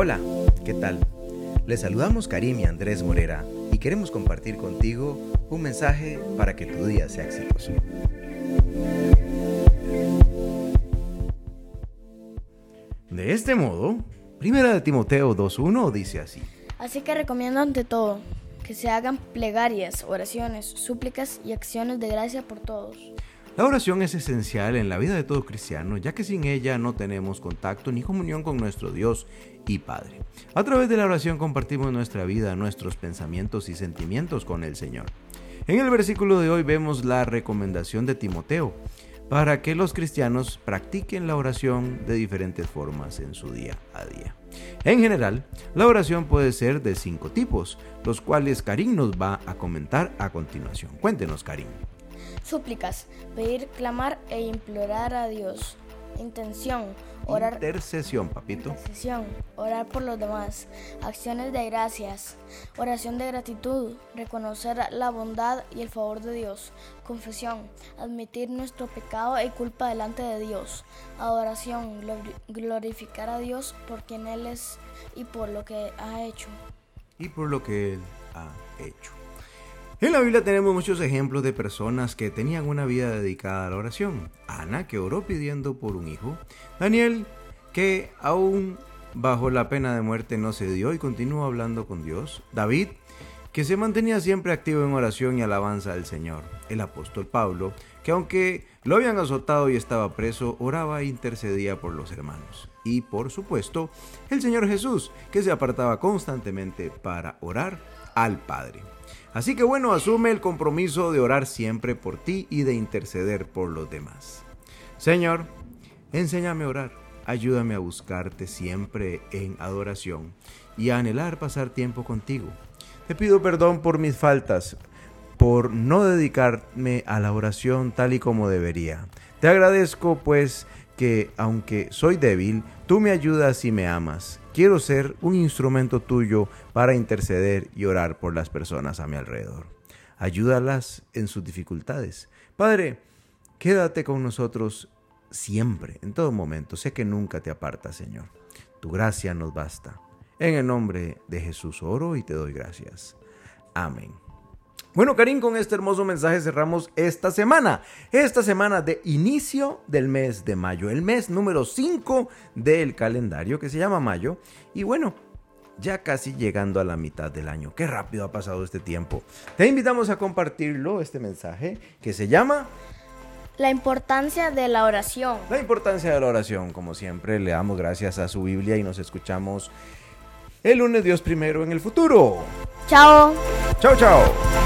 Hola, ¿qué tal? Les saludamos Karim y Andrés Morera y queremos compartir contigo un mensaje para que tu día sea exitoso. De este modo, Primera de Timoteo 2.1 dice así. Así que recomiendo ante todo que se hagan plegarias, oraciones, súplicas y acciones de gracia por todos. La oración es esencial en la vida de todo cristiano, ya que sin ella no tenemos contacto ni comunión con nuestro Dios y Padre. A través de la oración compartimos nuestra vida, nuestros pensamientos y sentimientos con el Señor. En el versículo de hoy vemos la recomendación de Timoteo para que los cristianos practiquen la oración de diferentes formas en su día a día. En general, la oración puede ser de cinco tipos, los cuales Karim nos va a comentar a continuación. Cuéntenos, Karim. Súplicas, pedir, clamar e implorar a Dios. Intención, orar. Intercesión, papito. Intercesión, orar por los demás. Acciones de gracias, oración de gratitud, reconocer la bondad y el favor de Dios. Confesión, admitir nuestro pecado y culpa delante de Dios. Adoración, glorificar a Dios por quien Él es y por lo que ha hecho. Y por lo que Él ha hecho. En la Biblia tenemos muchos ejemplos de personas que tenían una vida dedicada a la oración. Ana, que oró pidiendo por un hijo. Daniel, que aún bajo la pena de muerte no se dio y continuó hablando con Dios. David, que se mantenía siempre activo en oración y alabanza al Señor. El apóstol Pablo, que aunque lo habían azotado y estaba preso, oraba e intercedía por los hermanos. Y por supuesto, el Señor Jesús, que se apartaba constantemente para orar al Padre. Así que bueno, asume el compromiso de orar siempre por ti y de interceder por los demás. Señor, enséñame a orar, ayúdame a buscarte siempre en adoración y a anhelar pasar tiempo contigo. Te pido perdón por mis faltas, por no dedicarme a la oración tal y como debería. Te agradezco pues que aunque soy débil, tú me ayudas y me amas. Quiero ser un instrumento tuyo para interceder y orar por las personas a mi alrededor. Ayúdalas en sus dificultades. Padre, quédate con nosotros siempre, en todo momento. Sé que nunca te apartas, Señor. Tu gracia nos basta. En el nombre de Jesús oro y te doy gracias. Amén. Bueno, Karim, con este hermoso mensaje cerramos esta semana. Esta semana de inicio del mes de mayo, el mes número 5 del calendario que se llama mayo. Y bueno, ya casi llegando a la mitad del año. Qué rápido ha pasado este tiempo. Te invitamos a compartirlo, este mensaje que se llama... La importancia de la oración. La importancia de la oración, como siempre, le damos gracias a su Biblia y nos escuchamos el lunes Dios primero en el futuro. Chao. Chao, chao.